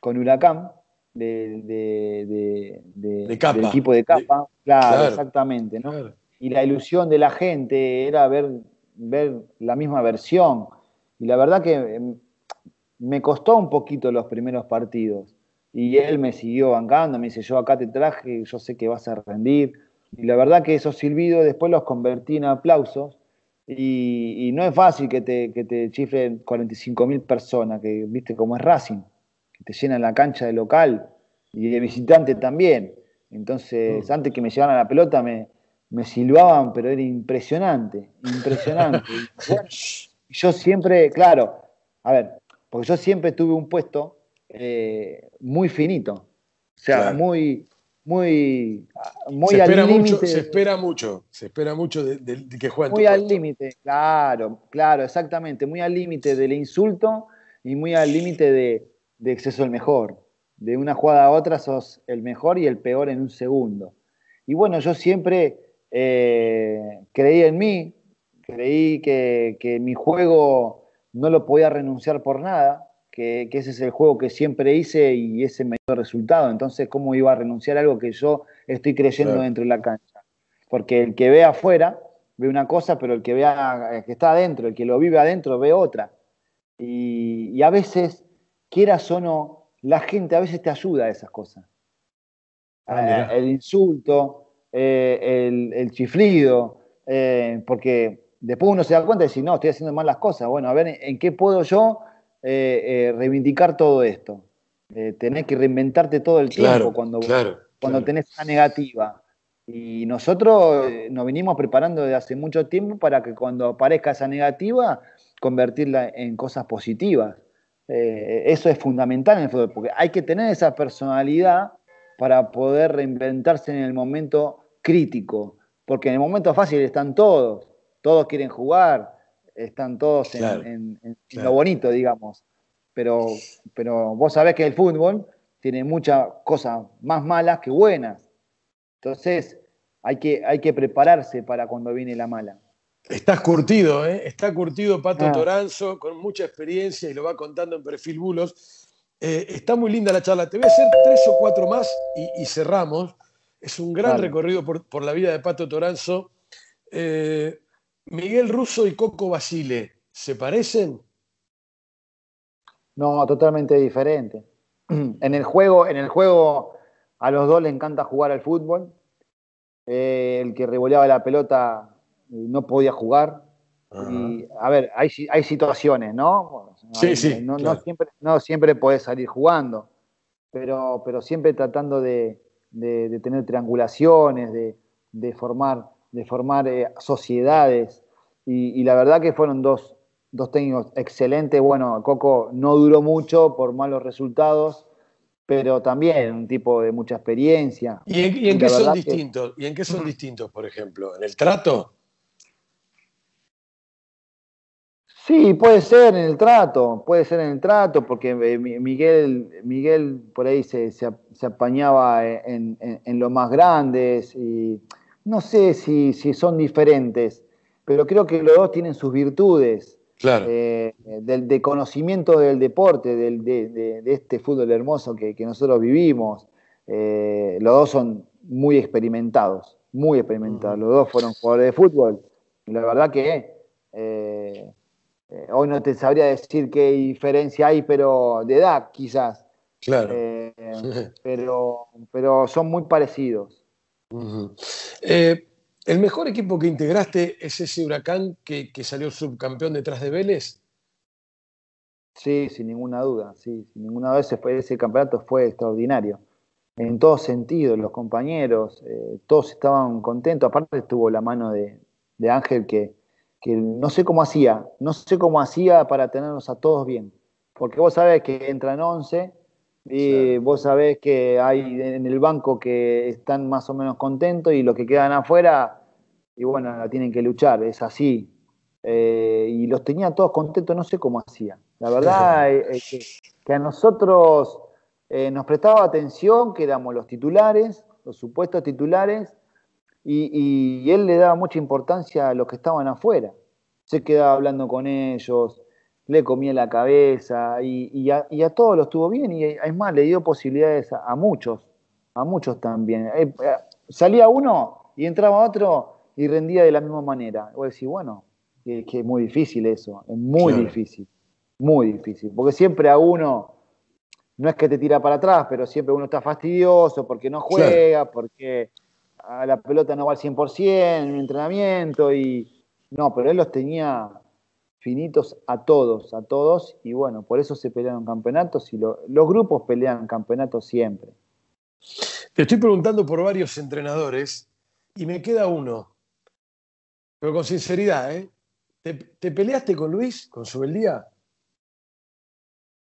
con Huracán de, del equipo de capa, claro, exactamente, ¿no? Y la ilusión de la gente era ver, ver la misma versión. Y la verdad que em, me costó un poquito los primeros partidos. Y él me siguió bancando, me dice, yo acá te traje, yo sé que vas a rendir. Y la verdad que esos silbidos después los convertí en aplausos. Y, no es fácil que te, que te chifren 45 mil personas, que viste cómo es Racing que te llenan la cancha de local y de visitante también. Entonces, mm. antes que me llevaran la pelota me, me silbaban, pero era impresionante, impresionante. yo siempre, claro, a ver, porque yo siempre tuve un puesto eh, muy finito, o sea, muy, muy, muy se al límite. Se espera mucho, se espera mucho de, que jueguen. Muy al límite, claro, claro, exactamente, muy al límite del insulto y muy al límite de, de exceso el mejor. De una jugada a otra sos el mejor y el peor en un segundo. Y bueno, yo siempre eh, creí en mí, creí que, mi juego no lo podía renunciar por nada, que, ese es el juego que siempre hice y ese me dio resultado. Entonces, ¿cómo iba a renunciar a algo que yo estoy creyendo dentro de la cancha? Porque el que ve afuera ve una cosa, pero el que, vea, que está adentro, el que lo vive adentro, ve otra. Y, a veces, quieras o no, la gente a veces te ayuda a esas cosas. Ah, el insulto, eh, el, chiflido, eh, porque después uno se da cuenta de decir, no, estoy haciendo mal las cosas. Bueno, a ver, ¿en qué puedo yo eh, reivindicar todo esto? tenés que reinventarte todo el tiempo cuando, cuando tenés esa negativa. Y nosotros nos venimos preparando desde hace mucho tiempo para que cuando aparezca esa negativa, convertirla en cosas positivas. eso es fundamental en el fútbol, porque hay que tener esa personalidad para poder reinventarse en el momento crítico, porque en el momento fácil están todos, todos quieren jugar, están todos en, lo bonito, digamos. Pero, pero vos sabés que el fútbol tiene muchas cosas más malas que buenas. Entonces, hay que, hay que prepararse para cuando viene la mala. Estás curtido, ¿eh? Está curtido Pato ah. Toranzo, con mucha experiencia y lo va contando en Perfil Bulos. Eh, está muy linda la charla. Te voy a hacer tres o cuatro más y cerramos. Es un gran recorrido por, la vida de Pato Toranzo. Eh, Miguel Russo y Coco Basile, ¿se parecen? No, totalmente diferente. En el juego, en el juego a los dos les encanta jugar al fútbol. Eh, el que revoleaba la pelota no podía jugar. Y, a ver, hay, hay situaciones, ¿no? sí, sí. No, siempre, no siempre podés salir jugando, pero, pero siempre tratando de, de, tener triangulaciones, de, formar, de formar eh, sociedades. Y, la verdad que fueron dos, técnicos excelentes. Bueno, Coco no duró mucho por malos resultados, pero también un tipo de mucha experiencia. ¿Y en, qué son distintos? ¿Y en qué son distintos, por ejemplo? ¿En el trato? Sí, puede ser en el trato, puede ser en el trato, porque eh, Miguel, Miguel por ahí se, apañaba en, lo más grandes y no sé si, son diferentes, pero creo que los dos tienen sus virtudes. Claro. Eh, del, de conocimiento del deporte, de, este fútbol hermoso que, nosotros vivimos. Eh, los dos son muy experimentados, muy experimentados. Los dos fueron jugadores de fútbol. la verdad que eh, hoy no te sabría decir qué diferencia hay, pero de edad quizás. Claro. Pero, pero son muy parecidos. Eh, ¿El mejor equipo que integraste es ese huracán que, salió subcampeón detrás de Vélez? Sí, sin ninguna duda, sin ninguna duda ese, ese campeonato fue extraordinario. En todos sentidos, los compañeros, todos estaban contentos. Aparte estuvo la mano de Ángel que, que no sé cómo hacía, no sé cómo hacía para tenernos a todos bien. Porque vos sabés que entran 11 y vos sabés que hay en el banco que están más o menos contentos y los que quedan afuera, y bueno, la tienen que luchar, es así. Eh, y los tenía todos contentos, no sé cómo hacía. La verdad es que, a nosotros eh, nos prestaba atención, que éramos los titulares, los supuestos titulares, y, él le daba mucha importancia a los que estaban afuera. Se quedaba hablando con ellos, le comía la cabeza y, a, todos los tuvo bien y es más, le dio posibilidades a, muchos, a muchos también. Eh, eh, salía uno y entraba otro y rendía de la misma manera. Voy a decir, bueno, es que es muy difícil eso, es muy difícil, muy difícil, porque siempre a uno, no es que te tira para atrás, pero siempre uno está fastidioso porque no juega, porque a la pelota no va al 100% en el entrenamiento y no, pero él los tenía finitos a todos, a todos y bueno, por eso se pelearon campeonatos y los grupos pelean campeonatos siempre. Te estoy preguntando por varios entrenadores y me queda uno, pero con sinceridad, ¿eh? ¿Te, peleaste con Luis, con Subeldía?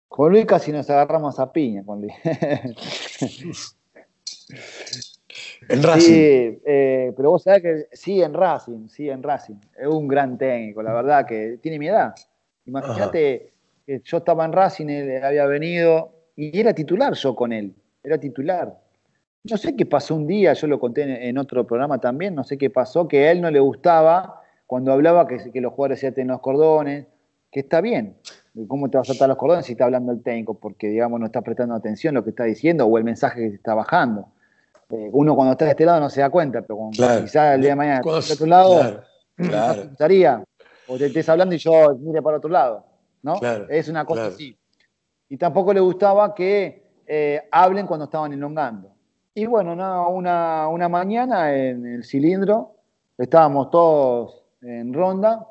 Con Luis casi nos agarramos a piña con Luis. En Racing. Sí, eh, pero vos sabés que sí, en Racing, sí, en Racing. Es un gran técnico, la verdad, que tiene mi edad. Imagínate que yo estaba en Racing, él había venido y era titular yo con él, era titular. no sé qué pasó un día, yo lo conté en, otro programa también, no sé qué pasó, que a él no le gustaba cuando hablaba que, que los jugadores se aten los cordones, que está bien. ¿Cómo te vas a atar los cordones si está hablando el técnico? Porque, digamos, no está prestando atención a lo que está diciendo o el mensaje que se está bajando. Eh, uno cuando está de este lado no se da cuenta, pero cuando quizás el día de mañana está de otro lado, claro, claro. o te estés hablando y yo mire para otro lado, ¿no? es una cosa así. Y tampoco le gustaba que eh, hablen cuando estaban elongando. Y bueno, una, una mañana en el cilindro, estábamos todos en ronda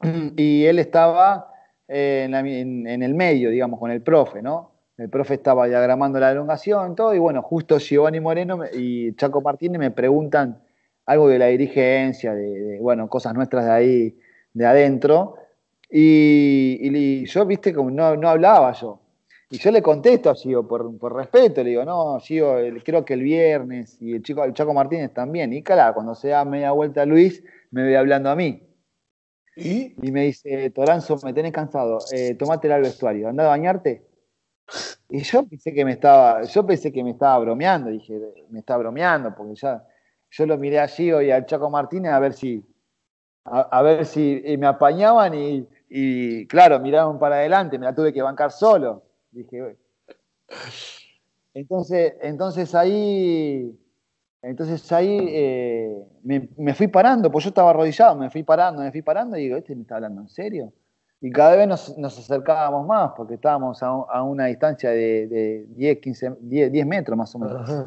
y él estaba eh, en, el medio, digamos, con el profe, ¿no? El profe estaba diagramando la elongación, todo, y bueno, justo Giovanni Moreno y Chaco Martínez me preguntan algo de la dirigencia, de, bueno, cosas nuestras de ahí, de adentro, y, yo, viste, como no, no, hablaba yo. Y yo le contesto a Gio por, por respeto, le digo, no, Gio, creo que el viernes, y el, chico, el Chaco Martínez también. Y claro, cuando se da media vuelta Luis, me ve hablando a mí. ¿Y? me dice, Toranzo, me tenés cansado, eh, tomate al vestuario, anda a bañarte. Y yo pensé que me estaba, yo pensé que me estaba bromeando, dije, me está bromeando, porque ya yo lo miré allí hoy al Chaco Martínez a ver si, a, ver si me apañaban y, claro, miraron para adelante, me la tuve que bancar solo. Dije, entonces, entonces ahí entonces ahí eh, me, fui parando, pues yo estaba arrodillado, me fui parando, me fui parando y digo, ¿este me está hablando en serio? Y cada vez nos, acercábamos más porque estábamos a, una distancia de, 10, 15, 10, metros más o menos.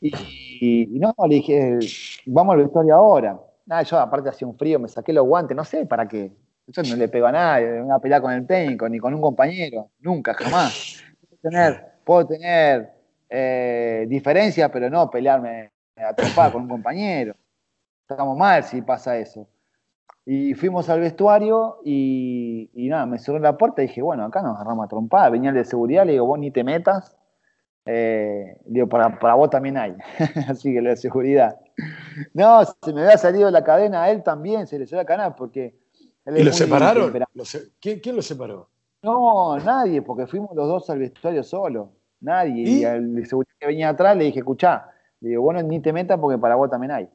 Y, no, le dije, vamos al vestuario ahora. Nada, yo aparte hacía un frío, me saqué los guantes, no sé para qué. Yo no le pego a nadie, una pelea con el técnico, ni con un compañero, nunca, jamás. Puedo tener, puedo tener eh, diferencias, pero no pelearme atrapada con un compañero. Estamos mal si pasa eso. Y fuimos al vestuario y, nada, me cerró la puerta y dije, bueno, acá nos agarramos a trompada. Venía el de seguridad, le digo, vos ni te metas. Eh, digo, para, para vos también hay. Así que lo de seguridad. No, se me había salido la cadena a él también, se le salió la cadena porque. ¿Y lo separaron? ¿Quién, lo separó? No, nadie, porque fuimos los dos al vestuario solo. Nadie. Y, al de seguridad que venía atrás le dije, escuchá, le digo, bueno, ni te metas porque para vos también hay.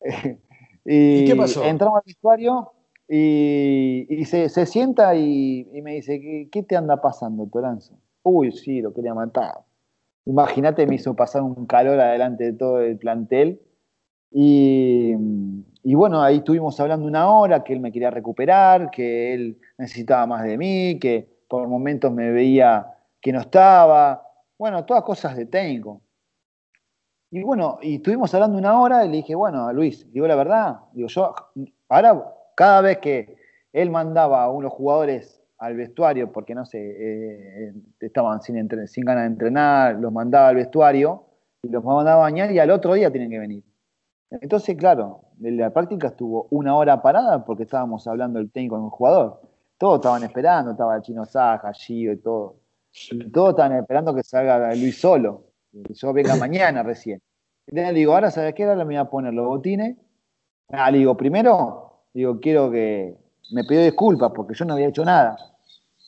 y, qué pasó? Entramos al vestuario y, se, sienta y, me dice, ¿qué, te anda pasando, Toranzo? Uy, sí, lo quería matar. Imagínate, me hizo pasar un calor adelante de todo el plantel. Y, y, bueno, ahí estuvimos hablando una hora, que él me quería recuperar, que él necesitaba más de mí, que por momentos me veía que no estaba. Bueno, todas cosas de técnico. Y bueno, y estuvimos hablando una hora y le dije, bueno, Luis, digo la verdad, digo yo, ahora cada vez que él mandaba a unos jugadores al vestuario, porque no sé, eh, estaban sin, sin ganas de entrenar, los mandaba al vestuario y los mandaba a bañar y al otro día tienen que venir. Entonces, claro, la práctica estuvo una hora parada porque estábamos hablando el técnico con el jugador. Todos estaban esperando, estaba el chino Saja, Gio y todo. Todos estaban esperando que salga Luis solo yo venga mañana recién. Entonces le digo, ahora, ¿sabes qué? Ahora me voy a poner los botines. Ah, le digo, primero, digo, quiero que me pidió disculpas porque yo no había hecho nada.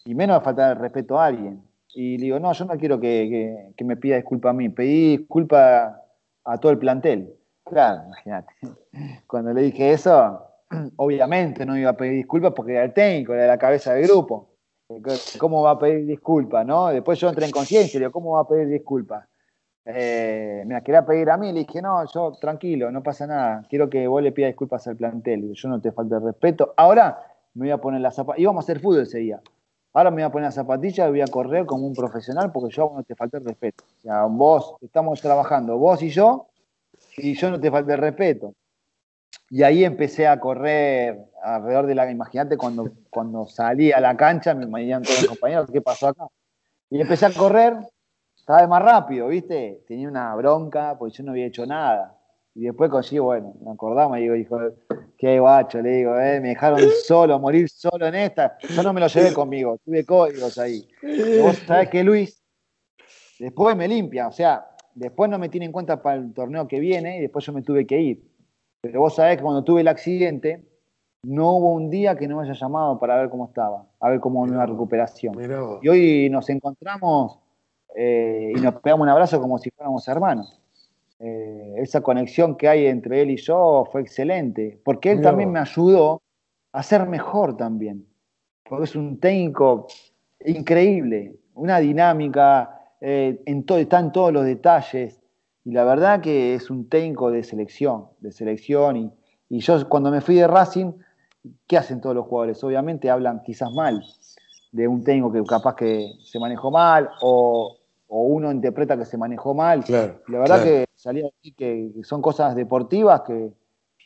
Y menos a faltar el respeto a alguien. Y le digo, no, yo no quiero que, me pida disculpas a mí. Pedí disculpas a todo el plantel. Claro, imagínate. Cuando le dije eso, obviamente no iba a pedir disculpas porque era el técnico, era la cabeza del grupo. ¿Cómo va a pedir disculpas, no? Después yo entré en conciencia y digo, ¿cómo va a pedir disculpas? Eh, me quería pedir a mí, le dije, no, yo tranquilo, no pasa nada, quiero que vos le pidas disculpas al plantel, yo no te falta respeto. Ahora me voy a poner la zapatilla, íbamos a hacer fútbol ese día, ahora me voy a poner la zapatilla y voy a correr como un profesional porque yo no te falta el respeto. O sea, vos, estamos trabajando, vos y yo, y yo no te falta el respeto. Y ahí empecé a correr alrededor de la. Imagínate cuando, cuando salí a la cancha, me veían todos los compañeros, ¿qué pasó acá? Y empecé a correr estaba de más rápido, ¿viste? Tenía una bronca porque yo no había hecho nada. Y después consigo, bueno, me acordamos y digo, hijo, qué guacho, le digo, eh, me dejaron solo, morir solo en esta. Yo no me lo llevé conmigo, tuve códigos ahí. vos sabés que Luis, después me limpia, o sea, después no me tiene en cuenta para el torneo que viene y después yo me tuve que ir. Pero vos sabés que cuando tuve el accidente, no hubo un día que no me haya llamado para ver cómo estaba, a ver cómo iba la recuperación. Y hoy nos encontramos eh, y nos pegamos un abrazo como si fuéramos hermanos. eh, esa conexión que hay entre él y yo fue excelente, porque él también me ayudó a ser mejor también, porque es un técnico increíble, una dinámica, eh, en todo, está en todos los detalles, y la verdad que es un técnico de selección, de selección, y, y yo cuando me fui de Racing, ¿qué hacen todos los jugadores? Obviamente hablan quizás mal de un técnico que capaz que se manejó mal, o, o uno interpreta que se manejó mal. la verdad que salía decir que son cosas deportivas que,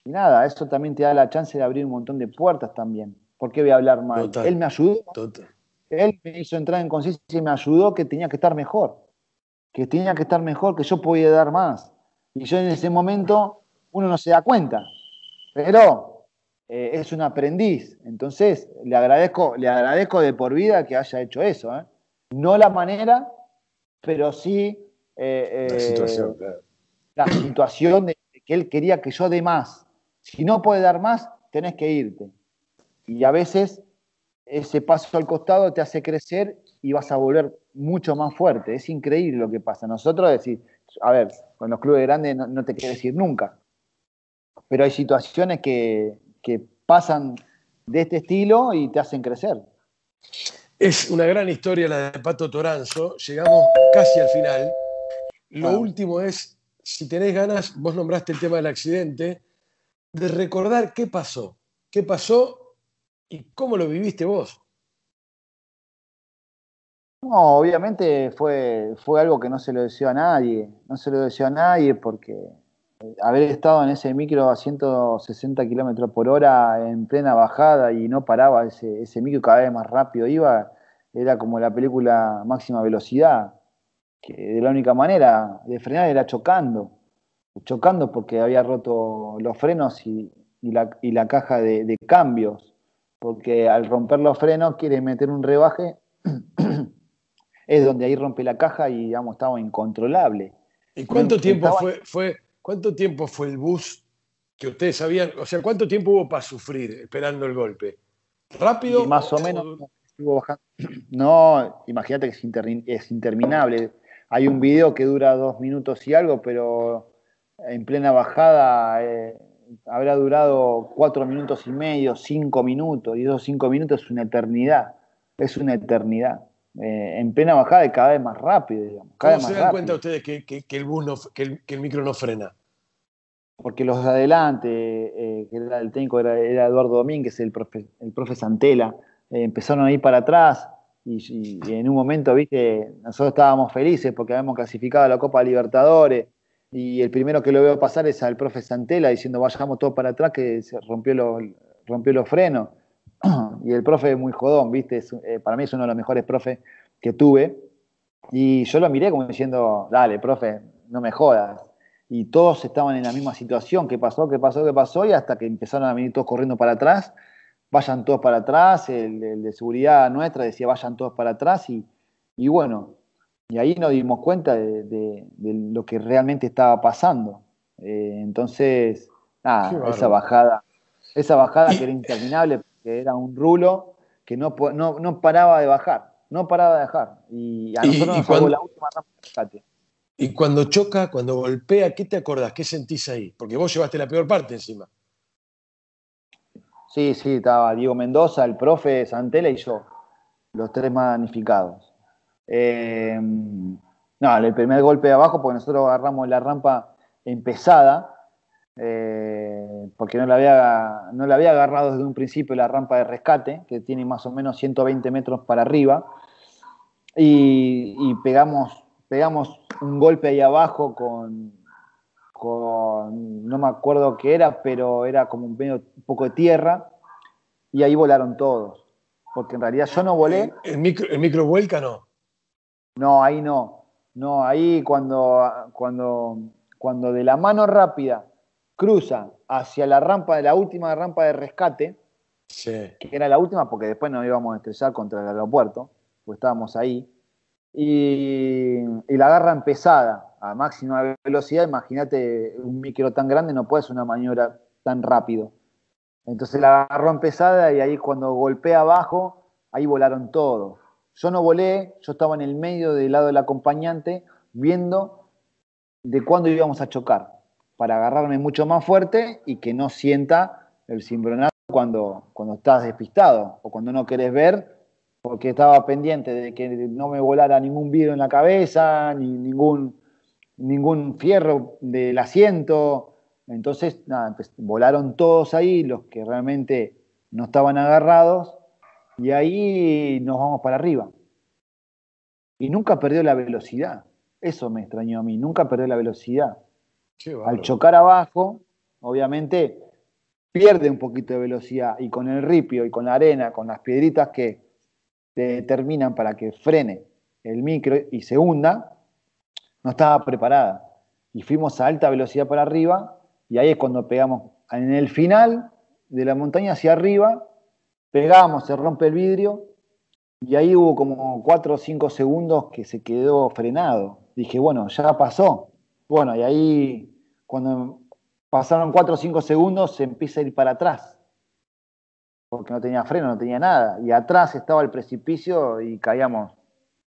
y nada, eso también te da la chance de abrir un montón de puertas también. ¿Por qué voy a hablar mal? Él me ayudó. Él me hizo entrar en conciencia y me ayudó que tenía que estar mejor. Que tenía que estar mejor, que yo podía dar más. Y yo en ese momento, uno no se da cuenta. Pero eh, es un aprendiz. Entonces, le agradezco, le agradezco de por vida que haya hecho eso. ¿eh? No la manera, pero sí eh, la situación, claro. la situación de que él quería que yo dé más. Si no puede dar más, tenés que irte. Y a veces ese paso al costado te hace crecer y vas a volver mucho más fuerte. Es increíble lo que pasa. Nosotros decir, a ver, con los clubes grandes no, te quieres ir nunca. Pero hay situaciones que, que pasan de este estilo y te hacen crecer. Es una gran historia la de Pato Toranzo. Llegamos casi al final. Lo último es, si tenés ganas, vos nombraste el tema del accidente, de recordar qué pasó. ¿Qué pasó y cómo lo viviste vos? No, obviamente fue, fue algo que no se lo deseó a nadie. No se lo deseó a nadie porque haber estado en ese micro a 160 kilómetros por hora en plena bajada y no paraba ese, ese micro cada vez más rápido iba, era como la película máxima velocidad, que de la única manera de frenar era chocando, chocando porque había roto los frenos y, la, caja de, cambios, porque al romper los frenos quiere meter un rebaje, es donde ahí rompe la caja y digamos estaba incontrolable. ¿Y cuánto tiempo fue, fue ¿Cuánto tiempo fue el bus que ustedes sabían? O sea, ¿cuánto tiempo hubo para sufrir esperando el golpe? ¿Rápido? más o, menos No, imagínate que es, interminable. Hay un video que dura dos minutos y algo, pero en plena bajada eh, habrá durado cuatro minutos y medio, cinco minutos, y esos cinco minutos es una eternidad. Es una eternidad. Eh, en plena bajada y cada vez más rápido, digamos. ¿Cómo se dan cuenta ustedes que, el bus que, el, micro no frena? Porque los de adelante, eh, que era el técnico era, Eduardo Domínguez, el profe, el Santela, eh, empezaron a ir para atrás y, en un momento, viste, nosotros estábamos felices porque habíamos clasificado a la Copa Libertadores y el primero que lo veo pasar es al profe Santela diciendo vayamos todos para atrás que se rompió los, rompió los frenos y el profe es muy jodón, ¿viste? Eh, para mí es uno de los mejores profes que tuve. Y yo lo miré como diciendo, dale, profe, no me jodas. Y todos estaban en la misma situación, ¿qué pasó, qué pasó, qué pasó? Y hasta que empezaron a venir todos corriendo para atrás, vayan todos para atrás, el, de seguridad nuestra decía, vayan todos para atrás. Y, y bueno, y ahí nos dimos cuenta de, lo que realmente estaba pasando. Eh, entonces, nada, esa bajada, esa bajada que era interminable, era un rulo que no, no, paraba de bajar, no paraba de bajar. Y a nosotros nos cuando, la última rampa Y cuando choca, cuando golpea, ¿qué te acordás? ¿Qué sentís ahí? Porque vos llevaste la peor parte encima. Sí, sí, estaba Diego Mendoza, el profe Santela y yo, los tres magnificados. Eh, no, el primer golpe de abajo, porque nosotros agarramos la rampa empezada, eh, porque no la, había, no la había agarrado desde un principio la rampa de rescate, que tiene más o menos 120 metros para arriba, y, pegamos, pegamos un golpe ahí abajo con, con, no me acuerdo qué era, pero era como un, medio, un poco de tierra, y ahí volaron todos, porque en realidad yo no volé. ¿El, micro, el micro vuelca no? No, ahí no. No, ahí cuando, cuando, cuando de la mano rápida cruza hacia la rampa de la última rampa de rescate, que era la última porque después nos íbamos a estrellar contra el aeropuerto, pues estábamos ahí, y, la agarra pesada, a máxima velocidad, imagínate un micro tan grande, no puedes una maniobra tan rápido. Entonces la agarró en pesada y ahí cuando golpea abajo, ahí volaron todos. Yo no volé, yo estaba en el medio del lado del acompañante viendo de cuándo íbamos a chocar, para agarrarme mucho más fuerte y que no sienta el cimbronazo cuando, cuando estás despistado o cuando no querés ver, porque estaba pendiente de que no me volara ningún vidrio en la cabeza, ni ningún, ningún fierro del asiento. Entonces, nada, pues, volaron todos ahí, los que realmente no estaban agarrados, y ahí nos vamos para arriba. Y nunca perdió la velocidad. Eso me extrañó a mí, nunca perdió la velocidad. Al chocar abajo, obviamente pierde un poquito de velocidad y con el ripio y con la arena, con las piedritas que determinan para que frene el micro y se hunda, no estaba preparada. Y fuimos a alta velocidad para arriba y ahí es cuando pegamos en el final de la montaña hacia arriba, pegamos, se rompe el vidrio y ahí hubo como cuatro o cinco segundos que se quedó frenado. Dije, bueno, ya pasó. Bueno, y ahí cuando pasaron cuatro o cinco segundos se empieza a ir para atrás. Porque no tenía freno, no tenía nada. Y atrás estaba el precipicio y caíamos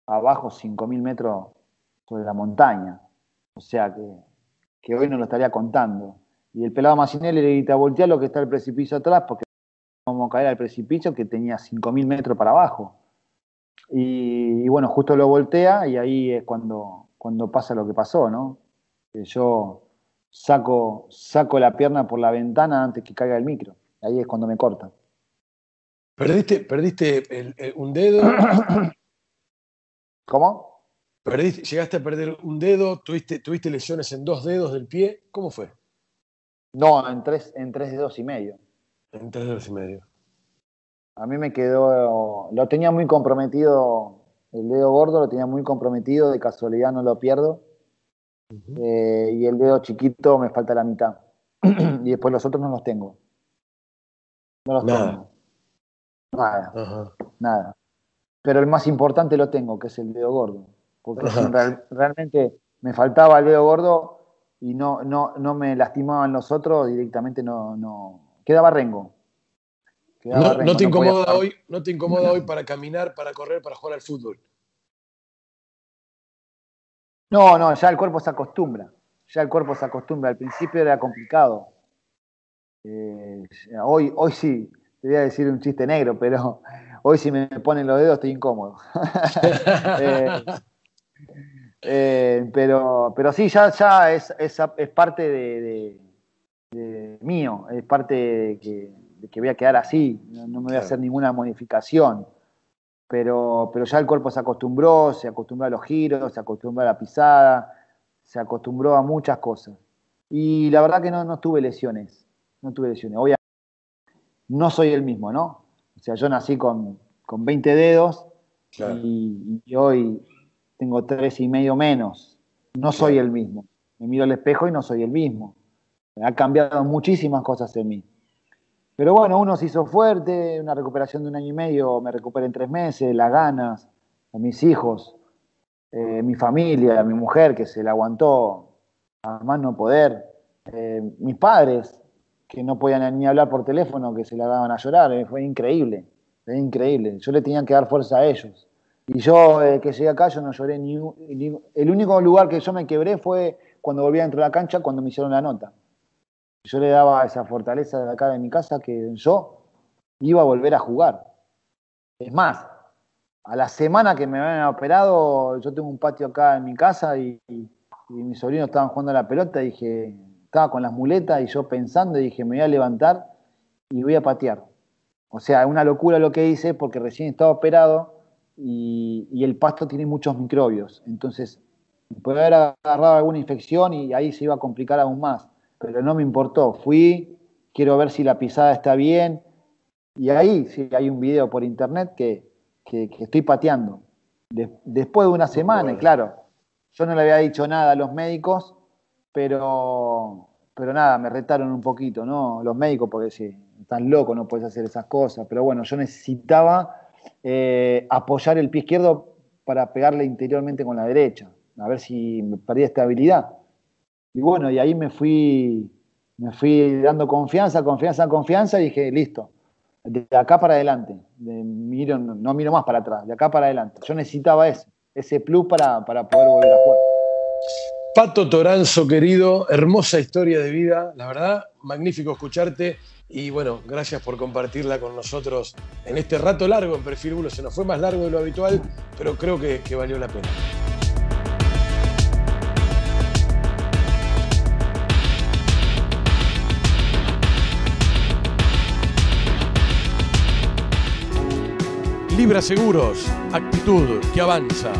abajo 5.000 metros sobre la montaña. O sea que, que hoy no lo estaría contando. Y el pelado Macinelli le grita, voltea lo que está el precipicio atrás, porque vamos a caer al precipicio que tenía 5.000 metros para abajo. Y, bueno, justo lo voltea y ahí es cuando, cuando pasa lo que pasó, ¿no? Yo saco, saco la pierna por la ventana antes que caiga el micro. Ahí es cuando me corta. ¿Perdiste, perdiste un dedo? ¿Cómo? Perdiste, ¿Llegaste a perder un dedo? ¿Tuviste, ¿Tuviste lesiones en dos dedos del pie? ¿Cómo fue? No, en tres, en tres dedos y medio. En tres dedos y medio. A mí me quedó, lo tenía muy comprometido, el dedo gordo lo tenía muy comprometido, de casualidad no lo pierdo. Eh, y el dedo chiquito me falta la mitad. y después los otros no los tengo. No los nada. tengo. Nada. Nada. Pero el más importante lo tengo, que es el dedo gordo. Porque realmente me faltaba el dedo gordo y no, no, no me lastimaban los otros, directamente no, no. Quedaba rengo. no, te incomoda hoy, no te incomoda hoy para caminar, para correr, para jugar al fútbol. No, no, ya el cuerpo se acostumbra. Ya el cuerpo se acostumbra. Al principio era complicado. Eh, hoy, hoy sí, te voy a decir un chiste negro, pero hoy si me ponen los dedos estoy incómodo. Eh, eh, pero, pero sí, ya, ya es, es, parte de, mío, es parte de que, voy a quedar así, no, me voy a hacer ninguna modificación pero, pero ya el cuerpo se acostumbró, se acostumbró a los giros, se acostumbró a la pisada, se acostumbró a muchas cosas. Y la verdad que no, no tuve lesiones, no tuve lesiones. Obviamente no soy el mismo, ¿no? O sea, yo nací con, con 20 dedos y, hoy tengo tres y medio menos. No soy el mismo. Me miro al espejo y no soy el mismo. Ha cambiado muchísimas cosas en mí. Pero bueno, uno se hizo fuerte, una recuperación de un año y medio, me recuperé en tres meses, las ganas, a mis hijos, eh, mi familia, mi mujer que se la aguantó a más no poder, eh, mis padres que no podían ni hablar por teléfono, que se la daban a llorar, eh, fue increíble, fue increíble. Yo le tenía que dar fuerza a ellos. Y yo que llegué acá, yo no lloré ni, El único lugar que yo me quebré fue cuando volví dentro de la cancha, cuando me hicieron la nota yo le daba esa fortaleza de acá de mi casa que yo iba a volver a jugar. Es más, a la semana que me habían operado, yo tengo un patio acá en mi casa y, mis sobrinos estaban jugando a la pelota y dije, estaba con las muletas y yo pensando y dije, me voy a levantar y voy a patear. O sea, una locura lo que hice porque recién estaba operado y, y el pasto tiene muchos microbios. Entonces, puede haber agarrado alguna infección y ahí se iba a complicar aún más pero no me importó. Fui, quiero ver si la pisada está bien. Y ahí sí hay un video por internet que, estoy pateando. después de una semana, claro, yo no le había dicho nada a los médicos, pero, pero nada, me retaron un poquito, ¿no? Los médicos, porque sí, están locos, no puedes hacer esas cosas. Pero bueno, yo necesitaba eh, apoyar el pie izquierdo para pegarle interiormente con la derecha, a ver si me perdía estabilidad. Y bueno, y ahí me fui, me fui dando confianza, confianza, confianza y dije, listo, de acá para adelante, miro, no miro más para atrás, de acá para adelante. Yo necesitaba ese, ese plus para, poder volver a jugar. Pato Toranzo, querido, hermosa historia de vida, la verdad, magnífico escucharte y bueno, gracias por compartirla con nosotros en este rato largo en Perfil Bulo. Se nos fue más largo de lo habitual, pero creo que, que valió la pena. Libra Seguros, actitud que avanza.